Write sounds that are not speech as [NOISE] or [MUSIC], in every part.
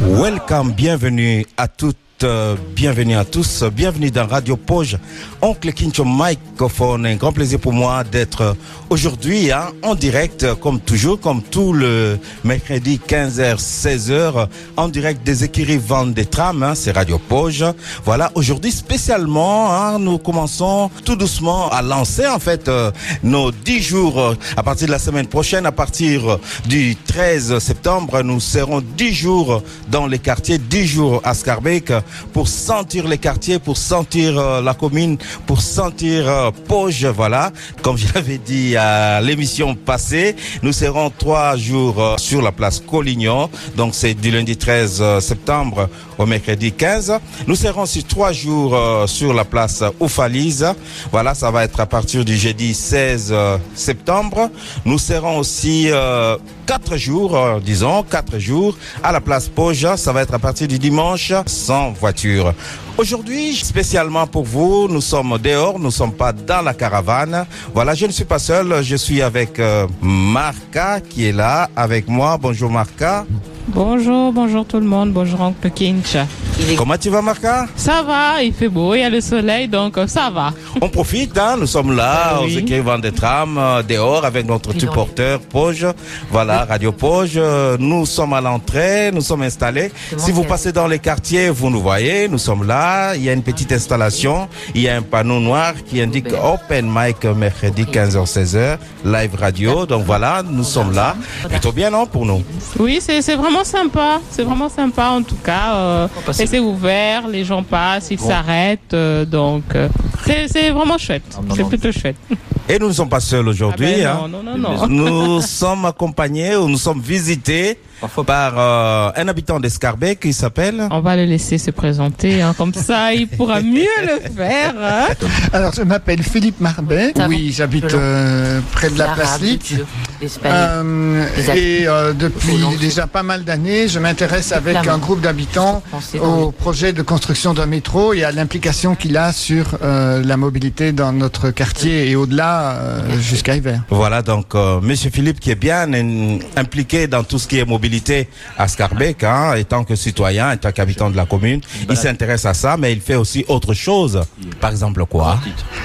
Welcome, bienvenue à toutes euh, bienvenue à tous, bienvenue dans Radio Poge, Oncle Kincho Microphone. Un grand plaisir pour moi d'être aujourd'hui hein, en direct, comme toujours, comme tout le mercredi 15h, 16h, en direct des écuries Vendent des trams, hein, c'est Radio Poge. Voilà, aujourd'hui spécialement, hein, nous commençons tout doucement à lancer en fait euh, nos 10 jours à partir de la semaine prochaine, à partir du 13 septembre, nous serons 10 jours dans les quartiers, 10 jours à Scarbeck pour sentir les quartiers, pour sentir euh, la commune, pour sentir euh, voilà. Comme je l'avais dit à l'émission passée, nous serons trois jours euh, sur la place Collignon, donc c'est du lundi 13 septembre au mercredi 15. Nous serons sur trois jours sur la place Oufalise, voilà, ça va être à partir du jeudi 16 septembre. Nous serons aussi quatre jours, disons, quatre jours à la place Poge, ça va être à partir du dimanche sans voiture. Aujourd'hui, spécialement pour vous, nous sommes dehors, nous ne sommes pas dans la caravane. Voilà, je ne suis pas seul, je suis avec euh, Marca qui est là avec moi. Bonjour Marca. Bonjour, bonjour tout le monde, bonjour Oncle Kinch. Comment tu vas Marca Ça va, il fait beau, il y a le soleil, donc euh, ça va. On profite, hein, nous sommes là, Ah aux oui. écrivains des trams, euh, dehors avec notre supporter Poge. Voilà, Radio Poge. Nous sommes à l'entrée, nous sommes installés. Si vous passez dans les quartiers, vous nous voyez, nous sommes là. Il y a une petite installation, il y a un panneau noir qui indique Open Mic mercredi 15h-16h, live radio. Donc voilà, nous sommes là. Plutôt bien, non, pour nous? Oui, c'est vraiment sympa, c'est vraiment sympa en tout cas. euh, et c'est ouvert, les gens passent, ils s'arrêtent, euh, donc euh, c'est vraiment chouette, c'est plutôt chouette. Et nous ne sommes pas seuls aujourd'hui. Ah ben hein. non, non, non, non. Nous sommes accompagnés ou nous sommes visités par euh, un habitant d'Escarbec qui s'appelle On va le laisser se présenter, hein, comme ça il pourra mieux le faire. hein. Alors, je m'appelle Philippe Marbet. Ça va Oui, j'habite euh, près de la place Lick. Euh, et euh, depuis déjà pas mal d'années, je m'intéresse avec un groupe d'habitants au projet de construction d'un métro et à l'implication qu'il a sur euh, la mobilité dans notre quartier et au-delà euh, jusqu'à hiver. Voilà donc euh, Monsieur Philippe qui est bien impliqué dans tout ce qui est mobilité à Scarbeck, hein, étant que citoyen, étant qu'habitant de la commune, il s'intéresse à ça, mais il fait aussi autre chose. Par exemple quoi?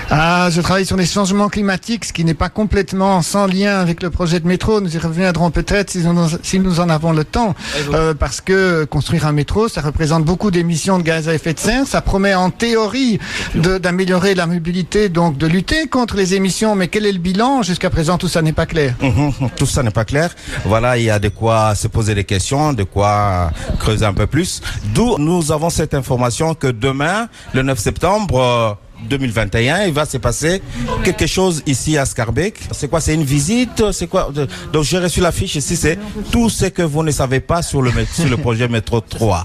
Ah, je travaille sur les changements climatiques, ce qui n'est pas complètement sans lien avec le projet de métro. Nous y reviendrons peut-être si, nous- si nous en avons le temps, Euh, parce que construire un métro, ça représente beaucoup d'émissions de gaz à effet de serre. Ça promet en théorie d'améliorer la mobilité, donc de lutter contre les émissions. Mais quel est le bilan? Jusqu'à présent, tout ça n'est pas clair. Mhm, Tout ça n'est pas clair. Voilà, il y a de quoi se poser des questions, de quoi creuser un peu plus. D'où nous avons cette information que demain, le 9 septembre euh, 2021, il va se passer quelque chose ici à Scarbeck. C'est quoi C'est une visite? C'est quoi? Donc j'ai reçu l'affiche ici, c'est tout ce que vous ne savez pas sur le, mé- sur le projet métro 3.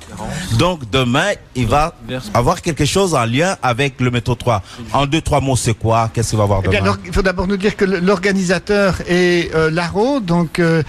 Donc demain, il va avoir quelque chose en lien avec le métro 3. En deux, trois mots, c'est quoi? Qu'est-ce qu'il va avoir Eh bien, demain? il faut d'abord nous dire que l'organisateur est euh, l'ARO, donc euh,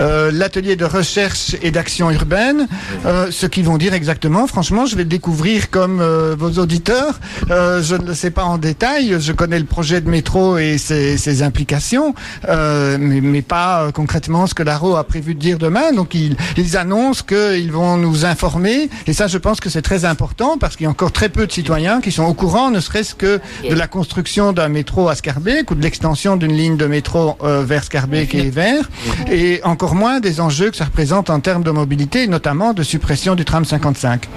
euh, l'atelier de recherche et d'action urbaine. Euh, ce qu'ils vont dire exactement, franchement, je vais le découvrir comme euh, vos auditeurs. Euh, je ne le sais pas en détail. Je connais le projet de métro et ses, ses implications, euh, mais, mais pas euh, concrètement ce que l'ARO a prévu de dire demain. Donc, ils, ils annoncent qu'ils vont nous informer. Et ça, je pense que c'est très important parce qu'il y a encore très peu de citoyens qui sont au courant, ne serait-ce que de la construction d'un métro à Scarbeck ou de l'extension d'une ligne de métro euh, vers Scarbeck et vers, et encore moins des enjeux que ça représente en termes de mobilité, notamment de suppression du tram 55.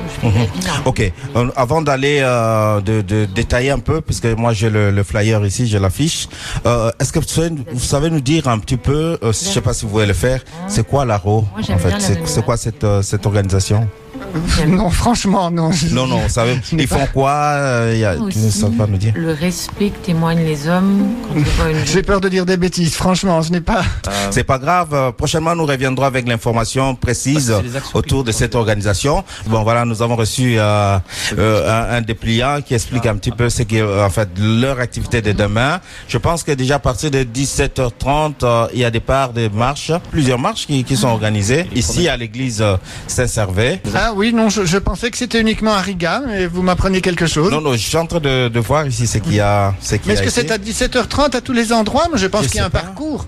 Ok. Euh, avant d'aller euh, de, de détailler un peu, puisque moi j'ai le, le flyer ici, j'ai l'affiche. Euh, Est-ce que vous savez, vous savez nous dire un petit peu, euh, si- je sais pas si vous pouvez le faire, c'est quoi l'ARO Moi, j'aime en fait? C'est quoi cette euh, cette organisation? [LAUGHS] Non, franchement, non. Non, non, savez, n'ai ils font quoi euh, il y a, Tu ne sais pas nous dire Le respect que témoignent les hommes quand ils voient une J'ai peur de dire des bêtises, franchement, je n'ai pas. C'est pas grave. euh, Prochainement, nous reviendrons avec l'information précise autour de cette organisation. Bon, voilà, nous avons reçu euh, euh, un, un dépliant qui explique un petit peu ce qui est euh, en fait leur activité de demain. Je pense que déjà à partir de 17h30, euh, il y a des parts de marches, plusieurs marches qui, qui sont organisées ici à l'église euh, Saint-Servais. Ah Ah oui, non, je, je pensais que c'était uniquement à Riga, mais vous m'apprenez quelque chose. Non, non, je suis en train de, de voir ici ce qu'il y a. ce qu'il mais est-ce que c'est à 17h30 à tous les endroits? Moi, je pense Je qu'il y a un pas. parcours.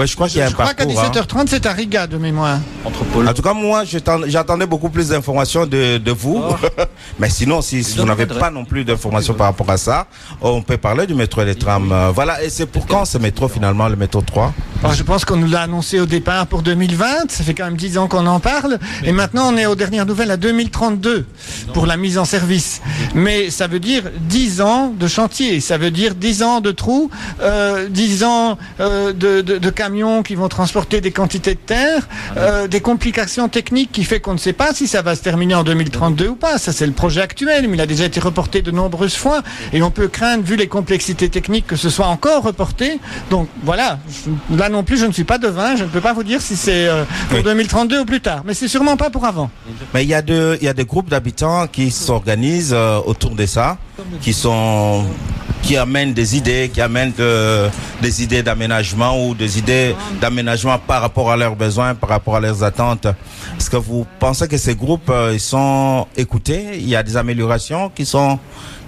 Ouais, je crois qu'il y a un je crois qu'à parcours. hein. 17h30, c'est à Riga, de mémoire. En tout cas, moi, j'attendais beaucoup plus d'informations de, de vous. Oh. [LAUGHS] Mais sinon, si, si vous n'avez pas non plus d'informations par rapport à ça, on peut parler du métro et des trams. Euh, Voilà, et c'est pour quand ce métro finalement, le métro 3 Alors, je pense qu'on nous l'a annoncé au départ pour 2020. Ça fait quand même 10 ans qu'on en parle. Et maintenant, on est aux dernières nouvelles à 2032 pour la mise en service. Mais ça veut dire 10 ans de chantier. Ça veut dire 10 ans de trous, euh, 10 ans euh, de, de- de camions qui vont transporter des quantités de terre, euh, des complications techniques qui fait qu'on ne sait pas si ça va se terminer en 2032 ou pas. Ça, c'est le projet actuel, mais il a déjà été reporté de nombreuses fois. Et on peut craindre, vu les complexités techniques, que ce soit encore reporté. Donc voilà, je- là non plus, je ne suis pas devin. Je ne peux pas vous dire si c'est euh, pour Oui. 2032 ou plus tard. Mais c'est sûrement pas pour avant. Mais il y a de, il y a des groupes d'habitants qui s'organisent euh, autour de ça, qui sont, qui amènent des idées, qui amènent de- des idées d'aménagement ou des idées d'aménagement par rapport à leurs besoins, par rapport à leurs attentes. Est-ce que vous pensez que ces groupes, euh, ils sont écoutés? Il y a des améliorations qui sont,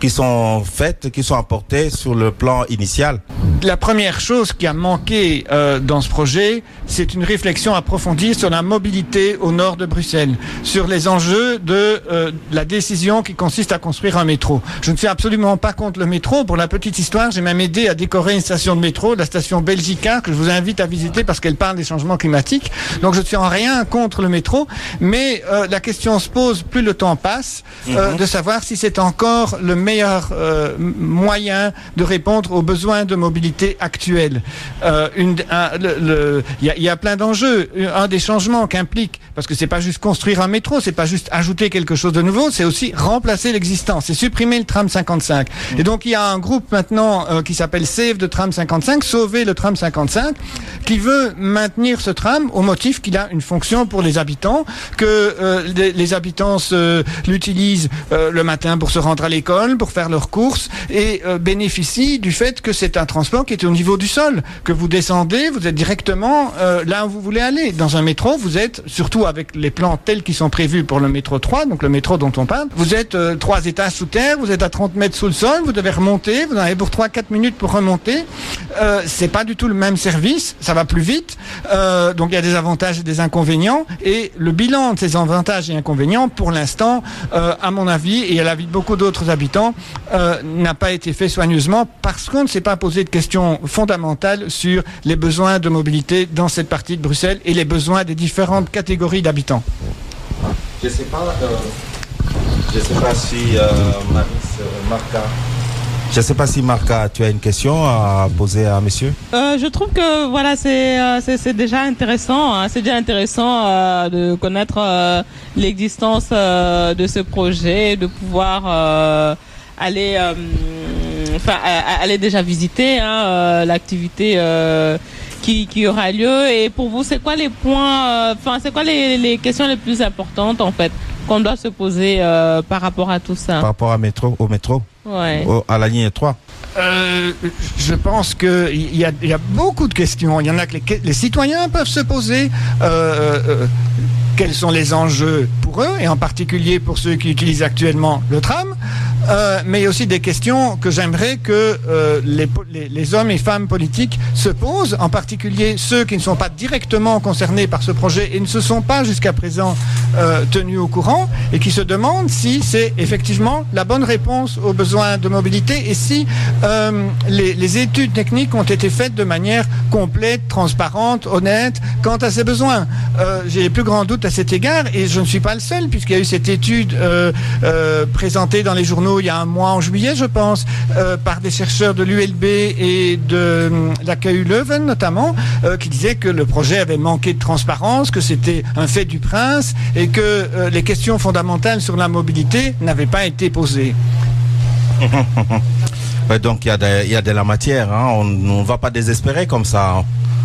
qui sont faites, qui sont apportées sur le plan initial? La première chose qui a manqué euh, dans ce projet, c'est une réflexion approfondie sur la mobilité au nord de Bruxelles, sur les enjeux de euh, la décision qui consiste à construire un métro. Je ne suis absolument pas contre le métro. Pour la petite histoire, j'ai même aidé à décorer une station de métro, la station Belgica, que je vous invite à visiter parce qu'elle parle des changements climatiques. Donc je ne suis en rien contre le métro, mais euh, la question se pose plus le temps passe, euh, de savoir si c'est encore le meilleur euh, m- moyen de répondre aux besoins de mobilité actuels. Euh, le- le- Il y, a, il y a plein d'enjeux. Un des changements qu'implique, parce que c'est pas juste construire un métro, c'est pas juste ajouter quelque chose de nouveau, c'est aussi remplacer l'existant, c'est supprimer le tram 55. Et donc il y a un groupe maintenant euh, qui s'appelle Save de tram 55, sauver le tram 55, qui veut maintenir ce tram au motif qu'il a une fonction pour les habitants, que euh, les, les habitants se- l'utilisent euh, le matin pour se rendre à l'école, pour faire leurs courses, et euh, bénéficient du fait que c'est un transport qui est au niveau du sol, que vous descendez, vous êtes directement euh, là où vous voulez aller. Dans un métro, vous êtes, surtout avec les plans tels qu'ils sont prévus pour le métro 3, donc le métro dont on parle, vous êtes euh, trois étages sous terre, vous êtes à 30 mètres sous le sol, vous devez remonter, vous en avez pour 3-4 minutes pour remonter. Euh, c'est pas du tout le même service, ça va plus vite, euh, donc il y a des avantages et des inconvénients, et le bilan de ces avantages et inconvénients, pour l'instant, euh, à mon avis, et à l'avis de beaucoup d'autres habitants, euh, n'a pas été fait soigneusement parce qu'on ne s'est pas posé de questions fondamentales sur les besoins de mobilité dans cette partie de Bruxelles et les besoins des différentes catégories d'habitants. Je sais pas, je sais pas si Marca. Je sais pas si Marca, tu as une question à poser à monsieur. Euh, je trouve que voilà, c'est euh, déjà intéressant. hein. C'est déjà intéressant euh, de connaître euh, l'existence euh, de ce projet, de pouvoir aller, euh, enfin, déjà visiter hein, euh, l'activité. euh, qui, qui aura lieu et pour vous c'est quoi les points euh, enfin c'est quoi les, les questions les plus importantes en fait qu'on doit se poser euh, par rapport à tout ça? Par rapport à métro, au métro, ouais au- à la ligne 3. Euh, je pense qu'il y a, il y a beaucoup de questions. Il y en a que les, les citoyens peuvent se poser. Euh, euh, quels sont les enjeux pour eux, et en particulier pour ceux qui utilisent actuellement le tram Euh, mais il y a aussi des questions que j'aimerais que euh, les, les- hommes et femmes politiques se posent, en particulier ceux qui ne sont pas directement concernés par ce projet et ne se sont pas jusqu'à présent euh, tenus au courant, et qui se demandent si c'est effectivement la bonne réponse aux besoins de mobilité et si les, études techniques ont été faites de manière complète, transparente, honnête quant à ces besoins. J'ai les plus grands doutes à cet égard et je ne suis pas le seul puisqu'il y a eu cette étude présentée dans les journaux il y a un mois en juillet, je pense, euh, par des chercheurs de l'ULB et de hum, la KU Leuven notamment, euh, qui disaient que le projet avait manqué de transparence, que c'était un fait du prince et que euh, les questions fondamentales sur la mobilité n'avaient pas été posées. [LAUGHS] Donc il y, a de- il y a de la matière, hein. on ne va pas désespérer comme ça. hein.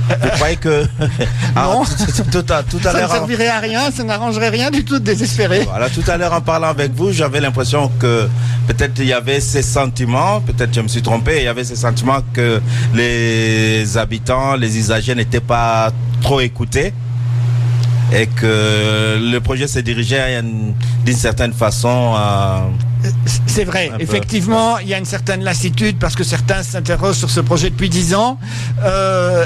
Vous croyez que [LAUGHS] Ah, Non. tout, tout à, tout à Ça ne l'heure, servirait à rien, ça n'arrangerait rien du tout de désespérer. voilà, tout à l'heure en parlant avec vous, j'avais l'impression que peut-être il y avait ces sentiments, peut-être je me suis trompé, il y avait ces sentiments que les habitants, les usagers n'étaient pas trop écoutés. et que le projet se dirigeait d'une certaine façon à c'est vrai, effectivement, il y a une certaine lassitude parce que certains s'interrogent sur ce projet depuis dix ans. Euh,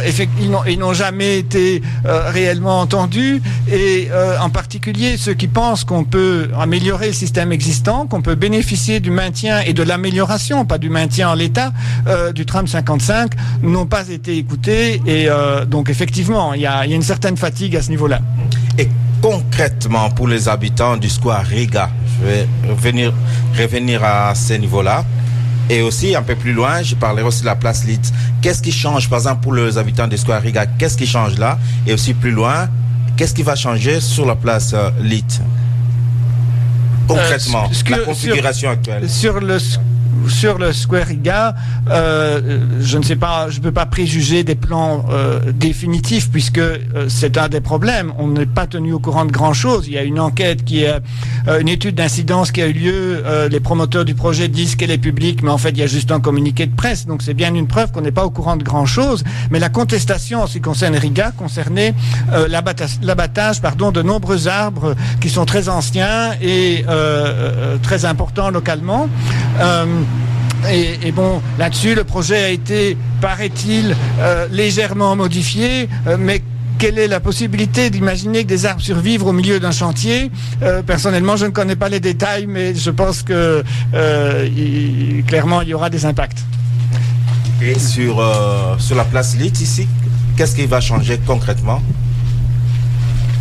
ils n'ont jamais été euh, réellement entendus et euh, en particulier ceux qui pensent qu'on peut améliorer le système existant, qu'on peut bénéficier du maintien et de l'amélioration, pas du maintien en l'état, du tram 55, n'ont pas été écoutés et donc effectivement, il y, a, une certaine fatigue à ce niveau-là. Et concrètement pour les habitants du square Riga, je vais revenir, revenir à ce niveau-là. Et aussi, un peu plus loin, je parlerai aussi de la place Litz. Qu'est-ce qui change, par exemple, pour les habitants du Square Riga Qu'est-ce qui change là? Et aussi plus loin, qu'est-ce qui va changer sur la place euh, Concrètement, euh, la configuration actuelle. Sur le sur le Square Riga, euh, je ne sais pas, je peux pas préjuger des plans euh, définitifs puisque euh, c'est un des problèmes. On n'est pas tenu au courant de grand chose. Il y a une enquête qui est une étude d'incidence qui a eu lieu. les promoteurs du projet disent qu'elle est publique, mais en fait il y a juste un communiqué de presse. Donc c'est bien une preuve qu'on n'est pas au courant de grand chose. Mais la contestation en ce qui concerne Riga concernait l'abattage, pardon, de nombreux arbres qui sont très anciens et très importants localement. Et, bon, là-dessus, le projet a été, paraît-il, euh, légèrement modifié, euh, mais quelle est la possibilité d'imaginer que des arbres survivent au milieu d'un chantier? Euh, Personnellement, je ne connais pas les détails, mais je pense que clairement, il y aura des impacts. Et sur, sur la place Lit ici, qu'est-ce qui va changer concrètement?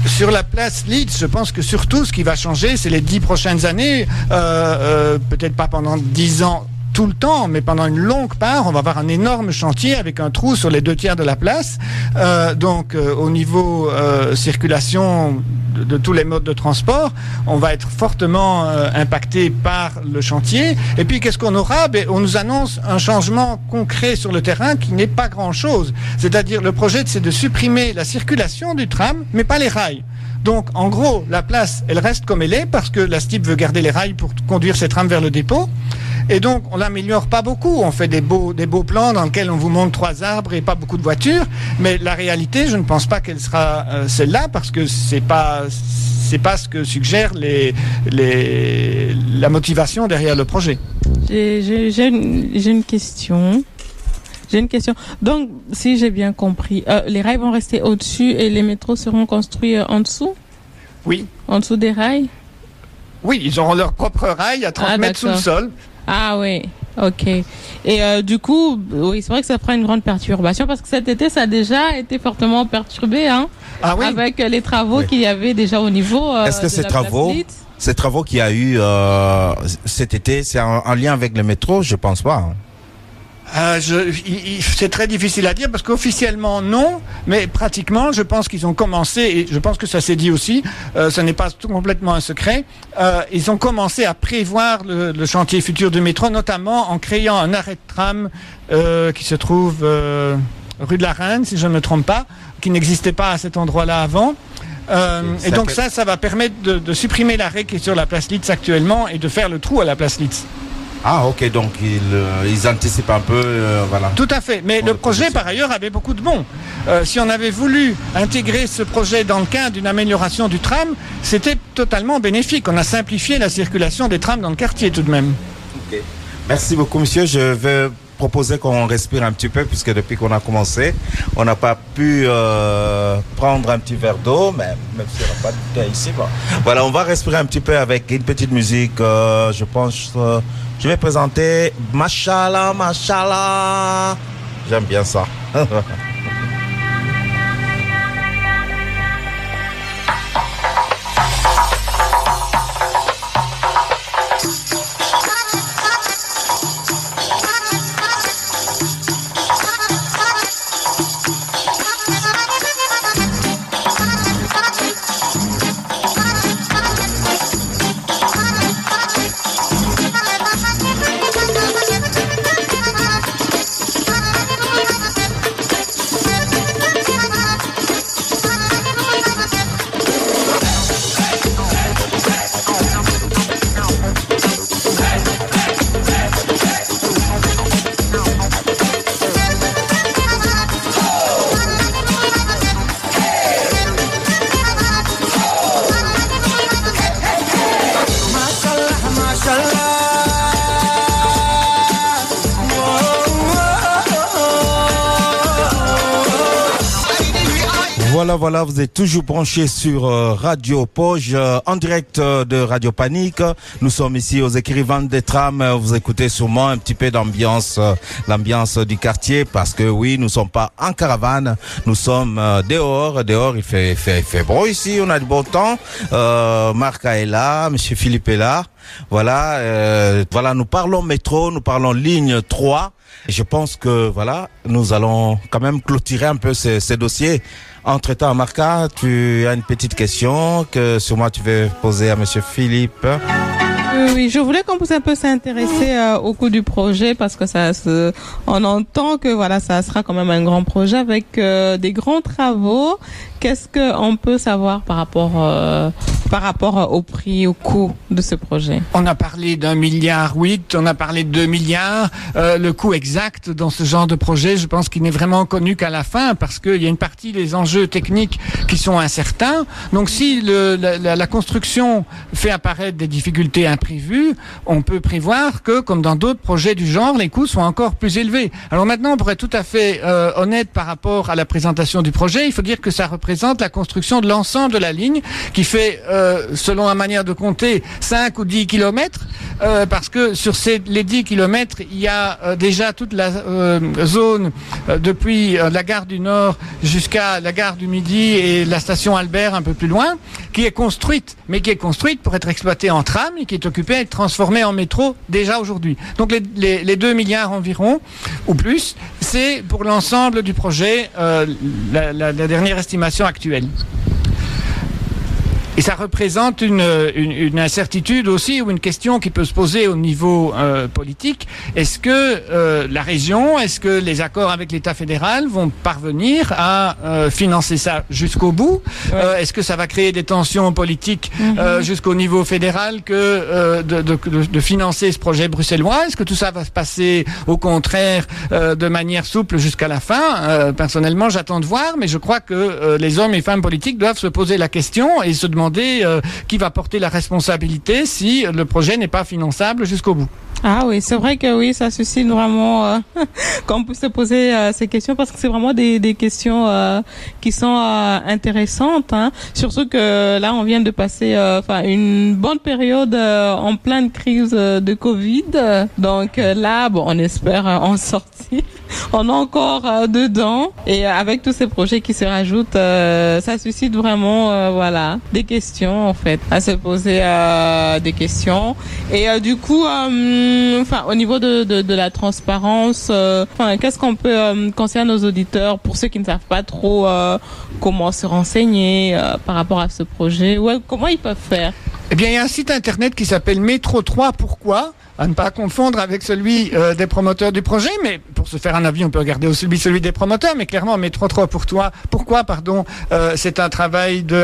Sur la place Leeds, je pense que surtout ce qui va changer, c'est les dix prochaines années, peut-être pas pendant dix ans tout le temps, mais pendant une longue part, on va avoir un énorme chantier avec un trou sur les deux tiers de la place. Euh, donc, euh, au niveau euh, circulation de, tous les modes de transport, on va être fortement impacté par le chantier. Et puis, qu'est-ce qu'on aura? Ben, On nous annonce un changement concret sur le terrain qui n'est pas grand-chose. C'est-à-dire, le projet, c'est de supprimer la circulation du tram, mais pas les rails. Donc, en gros, la place, elle reste comme elle est parce que la STIP veut garder les rails pour conduire ses trams vers le dépôt. Et donc, on l'améliore pas beaucoup. On fait des beaux, des beaux plans dans lesquels on vous montre trois arbres et pas beaucoup de voitures. Mais la réalité, je ne pense pas qu'elle sera euh, celle-là parce que c'est pas, c'est pas ce que suggère les, les, la motivation derrière le projet. J'ai une, une question. J'ai une question. Donc, si j'ai bien compris, euh, les rails vont rester au-dessus et les métros seront construits euh, en dessous? Oui. En dessous des rails? Oui, ils auront leur propre rail à 30 ah, mètres sous le sol. Ah oui, ok. Et euh, du coup, oui, c'est vrai que ça fera une grande perturbation parce que cet été, ça a déjà été fortement perturbé, hein, ah oui? avec les travaux qu'il y avait déjà au niveau. Est-ce que ces travaux, ces travaux qu'il y a eu cet été, c'est en, lien avec le métro? Je pense pas. Hein. Euh, c'est très difficile à dire parce qu'officiellement non, mais pratiquement, je pense qu'ils ont commencé, et je pense que ça s'est dit aussi, euh, ce n'est pas complètement un secret, euh, ils ont commencé à prévoir le, le, chantier futur du métro, notamment en créant un arrêt de tram euh, qui se trouve rue de la Reine, si je ne me trompe pas, qui n'existait pas à cet endroit-là avant. Euh, et donc ça, ça va permettre de, de supprimer l'arrêt qui est sur la place Litz actuellement et de faire le trou à la place Litz. Ah ok, donc ils, euh, ils anticipent un peu, euh, voilà. Tout à fait, mais le projet par ailleurs avait beaucoup de bons. Euh, si on avait voulu intégrer ce projet dans le cadre d'une amélioration du tram, c'était totalement bénéfique. On a simplifié la circulation des trams dans le quartier tout de même. Merci beaucoup monsieur, je vais proposer qu'on respire un petit peu puisque depuis qu'on a commencé, on n'a pas pu prendre un petit verre d'eau, mais même si on n'a pas de ici. Voilà, on va respirer un petit peu avec une petite musique, je pense je vais présenter Machala, Machala. J'aime bien ça. [LAUGHS] Voilà, vous êtes toujours branchés sur euh, Radio Poge, euh, en direct euh, de Radio Panique. Nous sommes ici aux écrivains des trams. Vous écoutez sûrement un petit peu d'ambiance, l'ambiance du quartier, parce que oui, nous sommes pas en caravane, nous sommes dehors. Dehors, il fait, fait, fait beau ici, on a du bon temps. Euh, Marca est là, Monsieur Philippe est là. Voilà, euh, voilà, nous parlons métro, nous parlons ligne 3. Je pense que voilà, nous allons quand même clôturer un peu ces, ces dossiers. Entre-temps, Marca, tu as une petite question que sur moi tu veux poser à Monsieur Philippe. Oui, oui, je voulais qu'on puisse un peu s'intéresser euh, au coût du projet parce que ça se, on entend que voilà, ça sera quand même un grand projet avec euh, des grands travaux. Qu'est-ce que on peut savoir par rapport euh, par rapport au prix, au coût de ce projet? On a parlé d'un milliard huit, on a parlé de deux milliards. Euh, le coût exact dans ce genre de projet, je pense qu'il n'est vraiment connu qu'à la fin parce qu'il y a une partie des enjeux techniques qui sont incertains. Donc si le, la, la- la construction fait apparaître des difficultés imprévues, on peut prévoir que, comme dans d'autres projets du genre, les coûts sont encore plus élevés. Alors maintenant, pour être tout à fait euh, honnête par rapport à la présentation du projet, il faut dire que ça représente la construction de l'ensemble de la ligne qui fait, euh, selon la manière de compter, 5 ou 10 kilomètres. Euh, parce que sur ces, les 10 kilomètres, il y a déjà toute la zone depuis la gare du Nord jusqu'à la gare du Midi et la station Albert un peu plus loin, qui est construite, mais qui est construite pour être exploitée en tram et qui est occupée être en métro déjà aujourd'hui. Donc les, les, les 2 milliards environ, ou plus, c'est pour l'ensemble du projet euh, la dernière estimation actuelle. Et ça représente une, une, une incertitude aussi ou une question qui peut se poser au niveau euh, politique. Est-ce que euh, la région, est-ce que les accords avec l'État fédéral vont parvenir à euh, financer ça jusqu'au bout? Euh, Est-ce que ça va créer des tensions politiques euh, jusqu'au niveau fédéral que euh, de, de, de, de financer ce projet bruxellois? Est-ce que tout ça va se passer au contraire euh, de manière souple jusqu'à la fin? Euh, Personnellement, j'attends de voir, mais je crois que euh, les hommes et femmes politiques doivent se poser la question et se demander euh, qui va porter la responsabilité si le projet n'est pas finançable jusqu'au bout. Ah oui, c'est vrai que oui, ça suscite vraiment euh, [LAUGHS] qu'on puisse se poser euh, ces questions parce que c'est vraiment des, des questions euh, qui sont euh, intéressantes. Hein. Surtout que là, on vient de passer euh, enfin une bonne période euh, en pleine crise de Covid. Donc là, bon, on espère en [LAUGHS] sortir. On est encore dedans et avec tous ces projets qui se rajoutent, ça suscite vraiment voilà des questions en fait à se poser des questions et du coup, enfin, au niveau de, de, de la transparence, euh, enfin, qu'est-ce qu'on peut euh, conseiller à nos auditeurs pour ceux qui ne savent pas trop euh, comment se renseigner euh, par rapport à ce projet Ouais, comment ils peuvent faire? Eh bien, il y a un site internet qui s'appelle Métro 3 Pourquoi? À ne pas confondre avec celui euh, des promoteurs du projet, mais pour se faire un avis, on peut regarder aussi celui, des promoteurs, mais clairement, Métro 3 pour toi, pourquoi, pardon, euh, c'est un travail de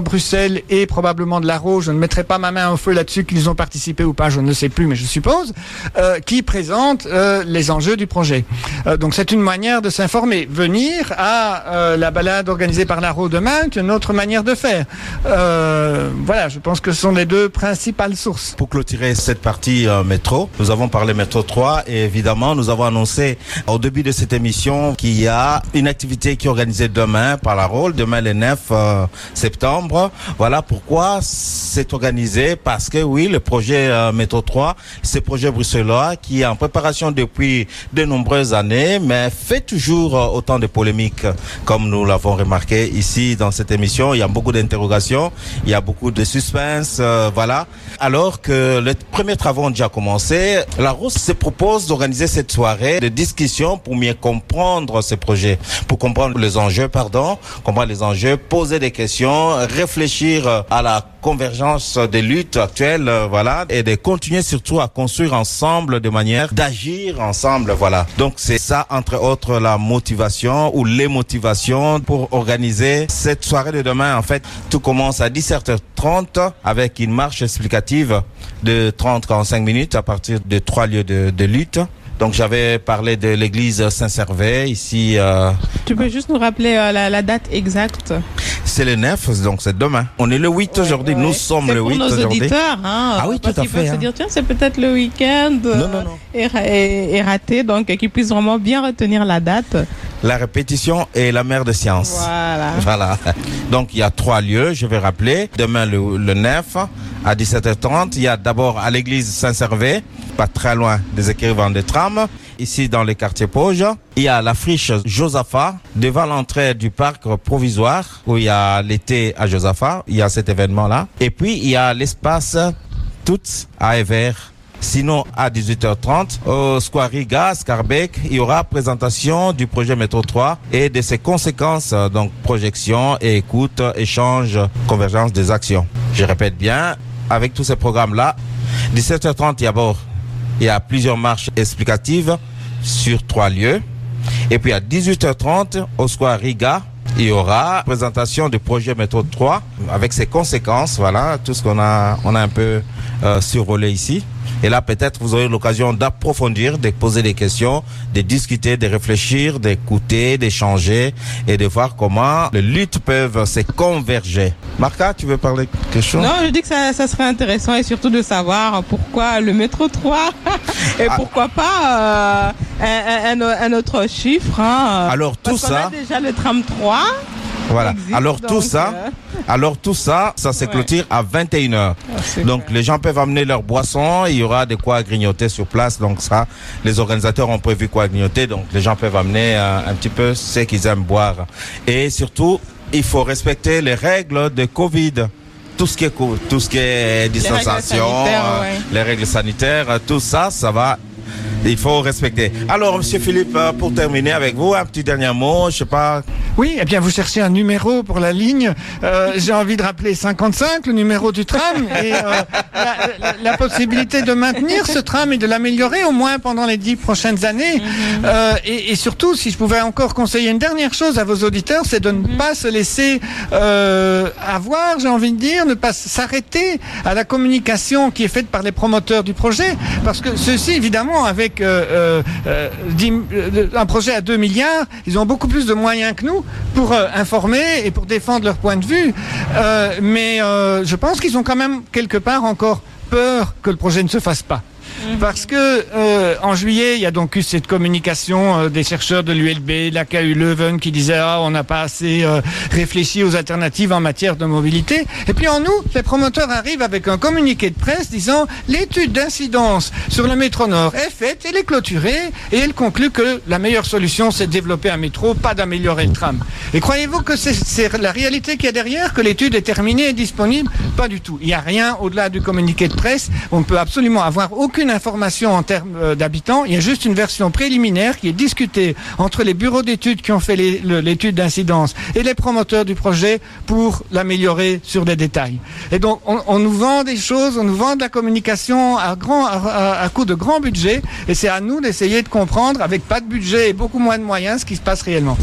Bruxelles et probablement de l'Aro, je ne mettrai pas ma main au feu là-dessus qu'ils ont participé ou pas, je ne sais plus, mais je suppose, euh, qui présente les enjeux du projet. Donc c'est une manière de s'informer. Venir à la balade organisée par l'Aro demain, c'est une autre manière de faire. Voilà, je pense que ce sont les deux principales sources. Pour clôturer cette partie euh, métro, nous avons parlé métro 3 et évidemment nous avons annoncé au début de cette émission qu'il y a une activité qui est organisée demain par la rôle, demain le 9 euh, septembre. Voilà pourquoi c'est organisé parce que oui, le projet euh, métro 3, c'est projet bruxellois qui est en préparation depuis de nombreuses années mais fait toujours autant de polémiques comme nous l'avons remarqué ici dans cette émission. Il y a beaucoup d'interrogations, il y a beaucoup de suspense, voilà. Alors que les premiers travaux ont déjà commencé, la Rousse se propose d'organiser cette soirée de discussion pour mieux comprendre ce projet, pour comprendre les enjeux, pardon, comprendre les enjeux, poser des questions, réfléchir à la convergence des luttes actuelles, euh, voilà, et de continuer surtout à construire ensemble de manière d'agir ensemble, voilà. Donc c'est ça, entre autres, la motivation ou les motivations pour organiser cette soirée de demain. En fait, tout commence à 17h30 avec une marche explicative de 30-45 minutes à partir de trois lieux de, de lutte. Donc j'avais parlé de l'église Saint-Servais ici. Euh, Tu peux juste nous rappeler euh, la, la date exacte? C'est le 9, donc c'est demain. On est le 8 aujourd'hui. Ouais. Nous sommes le pour 8 nos aujourd'hui. auditeurs, hein, Ah oui, tout à fait, se hein. dire tiens, c'est peut-être le week-end euh, Non, non, non. est, ra- est- est raté, donc qu'ils puissent vraiment bien retenir la date la répétition est la mère de science. Voilà. [LAUGHS] Voilà. Donc il y a trois lieux, je vais rappeler. Demain le, le 9 à 17h30, il y a d'abord à l'église Saint-Servais, pas très loin des écrivains de tram. Ici dans les quartiers Pauge, il y a la friche Josaphat devant l'entrée du parc provisoire où il y a l'été à Josaphat. Il y a cet événement-là. Et puis il y a l'espace Toutes à Evert Sinon, à 18h30, au Square Riga, Scarbeck, il y aura présentation du projet Métro 3 et de ses conséquences, euh, donc projection et écoute, échange, convergence des actions. Je répète bien, avec tous ces programmes-là, 17h30, d'abord, il y a plusieurs marches explicatives sur trois lieux. Et puis à 18h30, au Square Riga, il y aura présentation du projet Métro 3 avec ses conséquences, voilà, tout ce qu'on a, on a un peu euh, ici. Et là, peut-être, vous aurez l'occasion d'approfondir, de poser des questions, de discuter, de réfléchir, d'écouter, d'échanger et de voir comment les luttes peuvent se converger. Marca, tu veux parler quelque chose? Non, je dis que ça, ça serait intéressant et surtout de savoir pourquoi le métro 3 [LAUGHS] et Ah. pourquoi pas euh, un, un- un autre chiffre. hein. Alors, tout Parce qu'on ça- a déjà le tram 3. Voilà. existe, Alors tout ça, euh, alors tout ça, ça se Ouais. clôture à 21h. super. Donc les gens peuvent amener leurs boissons, il y aura de quoi grignoter sur place. Donc ça, les organisateurs ont prévu quoi grignoter. Donc les gens peuvent amener euh, un petit peu ce qu'ils aiment boire. Et surtout, il faut respecter les règles de Covid. Tout ce qui est, tout ce qui est distanciation, sanitaires, euh, ouais. les règles sanitaires, tout ça, ça va. Il faut respecter. Alors, Monsieur Philippe, euh, pour terminer avec vous, un petit dernier mot. Je sais pas. Oui, eh bien, vous cherchez un numéro pour la ligne. Euh, J'ai envie de rappeler 55, le numéro du tram, et euh, la, la- la possibilité de maintenir ce tram et de l'améliorer au moins pendant les dix prochaines années. Euh, et, et surtout, si je pouvais encore conseiller une dernière chose à vos auditeurs, c'est de ne pas se laisser euh, avoir, j'ai envie de dire, ne pas s'arrêter à la communication qui est faite par les promoteurs du projet, parce que ceux-ci, évidemment, avec euh, euh, euh, un projet à 2 milliards, ils ont beaucoup plus de moyens que nous pour informer et pour défendre leur point de vue. Mais je pense qu'ils ont quand même quelque part encore peur que le projet ne se fasse pas. Parce que euh, en juillet, il y a donc eu cette communication euh, des chercheurs de l'ULB, de la KU Leuven, qui disaient ah on n'a pas assez euh, réfléchi aux alternatives en matière de mobilité. Et puis en août, les promoteurs arrivent avec un communiqué de presse disant l'étude d'incidence sur le métro Nord est faite, elle est clôturée et elle conclut que la meilleure solution c'est de développer un métro, pas d'améliorer le tram. Et croyez-vous que c'est- c'est la réalité qu'il y a derrière, que l'étude est terminée et disponible? Pas du tout. Il n'y a rien au-delà du communiqué de presse. On ne peut absolument avoir aucune information en termes euh, d'habitants. Il y a juste une version préliminaire qui est discutée entre les bureaux d'études qui ont fait l'étude d'incidence et les promoteurs du projet pour l'améliorer sur des détails. Et donc, on, nous vend des choses, on nous vend de la communication à, grand, coût de grand budget. Et c'est à nous d'essayer de comprendre, avec pas de budget et beaucoup moins de moyens, ce qui se passe réellement.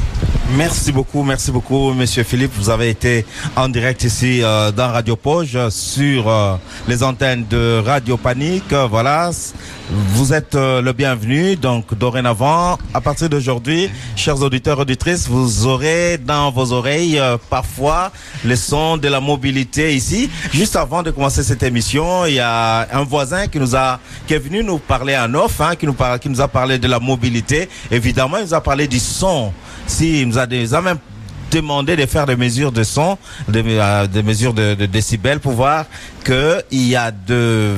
Merci beaucoup, merci beaucoup, Monsieur Philippe. Vous avez été en direct ici euh, dans Radio Poge sur euh, les antennes de Radio Panique. Voilà, vous êtes euh, le bienvenu. Donc dorénavant, à partir d'aujourd'hui, chers auditeurs auditrices, vous aurez dans vos oreilles parfois le son de la mobilité ici. Juste avant de commencer cette émission, il y a un voisin qui nous a qui est venu nous parler en off, hein, qui nous parle, qui nous a parlé de la mobilité. Évidemment, il nous a parlé du son. Nous a même demandé de faire des mesures de son, des, euh, des mesures de, décibels pour voir que il y a de,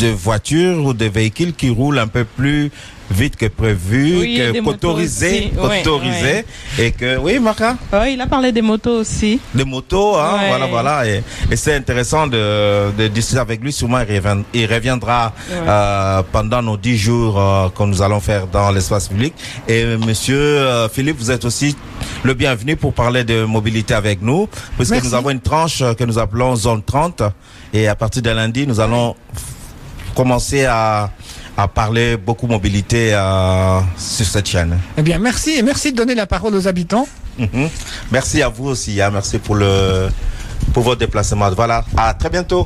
de voitures ou de véhicules qui roulent un peu plus vite que prévu, Oui, que qu'autorisé. Ouais, autorisé, et que oui, Marca, Ouais, il a parlé des motos aussi. des motos, hein, Ouais. voilà, voilà, et, et c'est intéressant de, de discuter avec lui. Sûrement, il, reviendra Ouais. euh, pendant nos dix jours euh, que nous allons faire dans l'espace public. Et Monsieur euh, Philippe, vous êtes aussi le bienvenu pour parler de mobilité avec nous, puisque Merci. nous avons une tranche euh, que nous appelons zone 30, et à partir de lundi, nous allons commencer à à parler beaucoup mobilité euh, sur cette chaîne. Eh bien, merci et merci de donner la parole aux habitants. Mhm. Merci à vous aussi, hein. merci pour le pour votre déplacement. Voilà, à très bientôt.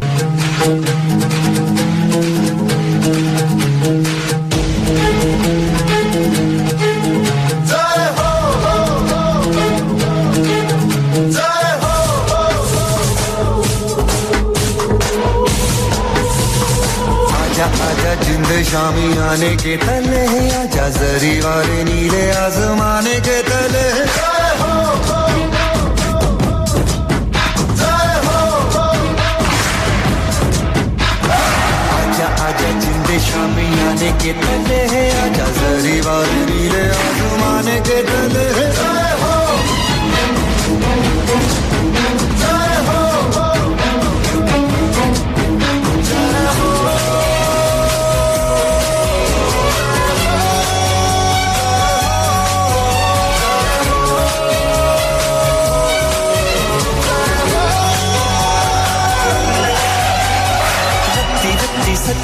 Shami आने के तले है, आजा जरी वाले नीले आसमाने के तले शामी आने के तले है, आजा जरी वाले नीले आसमाने के तले सच्ची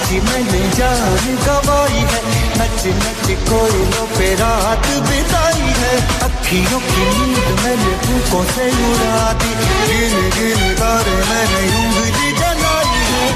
सच्ची मैंने जान गवाई है। नच नच कोयलों पे रात बिताई है। अखियों की नींद मैंने भूखों से उड़ा दी। गिन गिन कर मैंने उंगली जलाई है।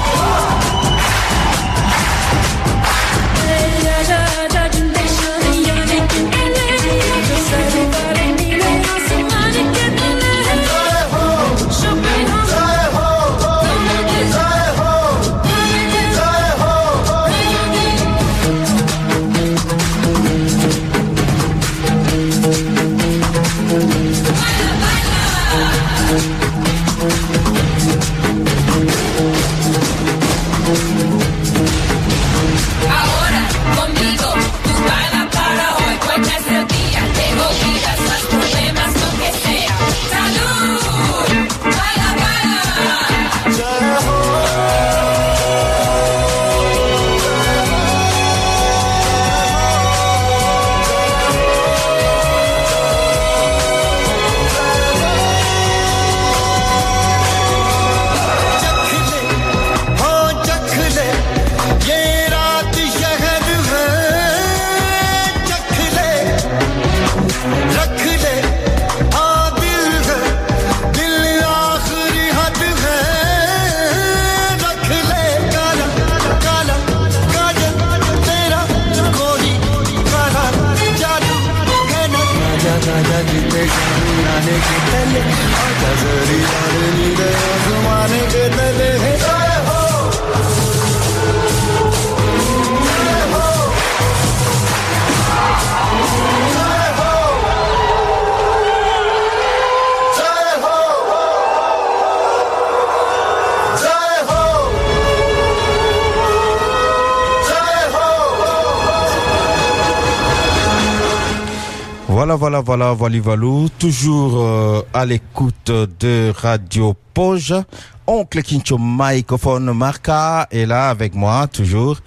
Voilà, voilà, voilà, voilà, voilà. Toujours euh, à l'écoute de Radio Poge. Oncle Kincho microphone Marca est là avec moi toujours.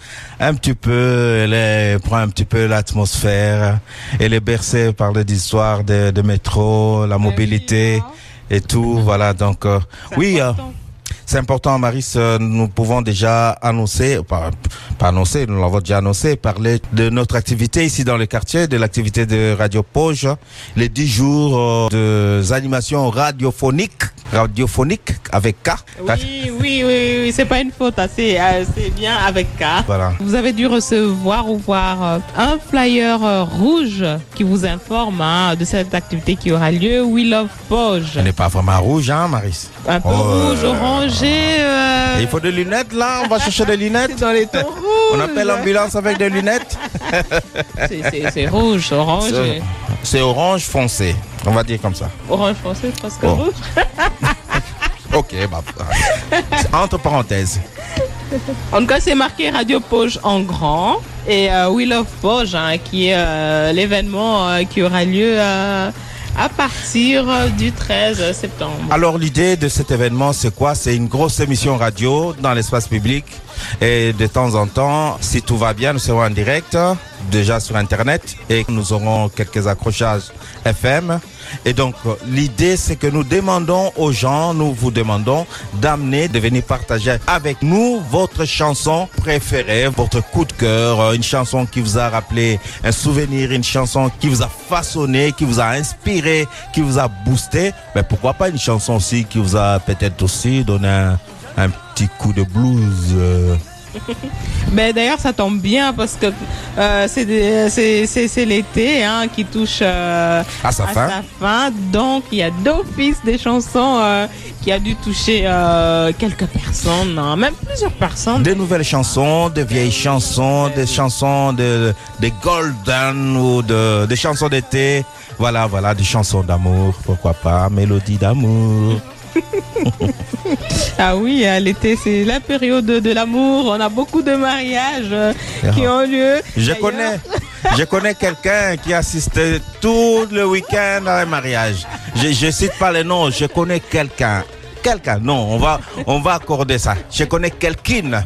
Un petit peu, elle est- prend un petit peu l'atmosphère. Elle est bercée par les histoires de, de métro, la mobilité et tout. Voilà, donc euh, oui. euh, c'est important, Maris. Nous pouvons déjà annoncer, pas, pas annoncer, nous l'avons déjà annoncé, parler de notre activité ici dans le quartier, de l'activité de Radio Poge, les 10 jours euh, de animations radiophoniques, radiophoniques avec K. Oui, oui, oui, oui, c'est pas une faute, hein, c'est euh, c'est bien avec K. Voilà. Vous avez dû recevoir ou voir euh, un flyer rouge qui vous informe hein, de cette activité qui aura lieu. We Love Poge. Elle n'est pas vraiment rouge, hein, Maris Un peu Oh, rouge, euh, orangé. euh, Il faut des lunettes, là On va chercher des lunettes dans les tons rouges. [LAUGHS] On appelle l'ambulance avec des lunettes [LAUGHS] C'est- rouge, orange. C'est- orange foncé, on va dire comme ça. Orange foncé, presque Oh. rouge. [LAUGHS] Ok, bah, c'est entre parenthèses. En tout cas, c'est marqué Radio Poge en grand et euh, We Love Poge, hein, qui est euh, l'événement euh, qui aura lieu euh, à partir du 13 septembre. Alors l'idée de cet événement, c'est quoi? C'est une grosse émission radio dans l'espace public. Et de temps en temps, si tout va bien, nous serons en direct, déjà sur Internet, et nous aurons quelques accrochages FM. Et donc, l'idée, c'est que nous demandons aux gens, nous vous demandons d'amener, de venir partager avec nous votre chanson préférée, votre coup de cœur, une chanson qui vous a rappelé un souvenir, une chanson qui vous a façonné, qui vous a inspiré, qui vous a boosté. Mais pourquoi pas une chanson aussi qui vous a peut-être aussi donné un, un petit coup de blues. euh, [LAUGHS] Ben, D'ailleurs, ça tombe bien parce que euh, c'est l'été hein, qui touche euh, À sa fin. fin. Donc, il y a d'office des chansons euh, qui a dû toucher quelques personnes, hein, même plusieurs personnes. Des nouvelles chansons, des vieilles chansons, des chansons de, golden ou de, des chansons d'été. Voilà, voilà, des chansons d'amour, pourquoi pas, mélodie d'amour. [LAUGHS] Ah oui, hein, l'été, c'est la période de l'amour. On a beaucoup de mariages euh, qui ont lieu. Je connais, je connais quelqu'un qui assiste tout le week-end à un mariage. Je, je cite pas les noms, je connais quelqu'un. Quelqu'un, non, on va, on va accorder ça. Je connais quelqu'un.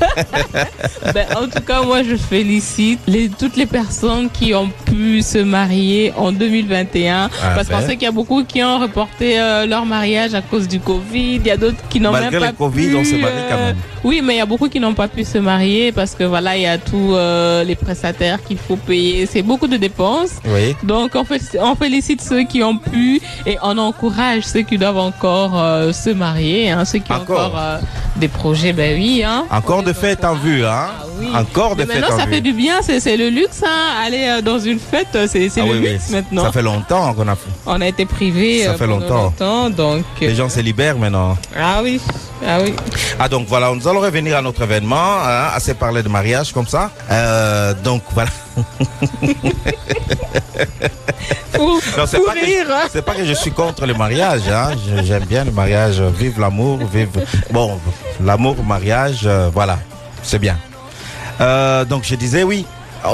[LAUGHS] Ben, en tout cas, moi, je félicite les, toutes les personnes qui ont pu se marier en 2021. Ah, parce qu'on ben. sait qu'il y a beaucoup qui ont reporté euh, leur mariage à cause du Covid. Il y a d'autres qui n'ont même pas le Covid, pu. on se marie quand même. Oui, mais il y a beaucoup qui n'ont pas pu se marier parce que voilà, il y a tous euh, les prestataires qu'il faut payer. C'est beaucoup de dépenses. Oui. Donc on, fait, on félicite ceux qui ont pu et on encourage ceux qui doivent encore euh, se marier, hein, ceux qui Encore. ont encore euh, des projets, ben oui. Hein, Encore de fêtes en vue, hein. Ah oui. Encore de fêtes maintenant, en ça vue. fait du bien, c'est le luxe, hein. Aller euh, dans une fête, c'est Ah le oui, luxe maintenant. Ça fait longtemps qu'on a fait. On a été privés Ça fait longtemps. longtemps, donc. Les gens se libèrent maintenant. Ah oui, ah oui. Ah donc voilà, nous allons revenir à notre événement, hein, assez parlé de mariage comme ça. Euh, donc voilà. [LAUGHS] C'est pas, hein. je, c'est pas que je suis contre le mariage. Hein. J'aime bien le mariage. Vive l'amour, vive. Bon, l'amour, mariage, euh, voilà, c'est bien. Euh, donc je disais oui.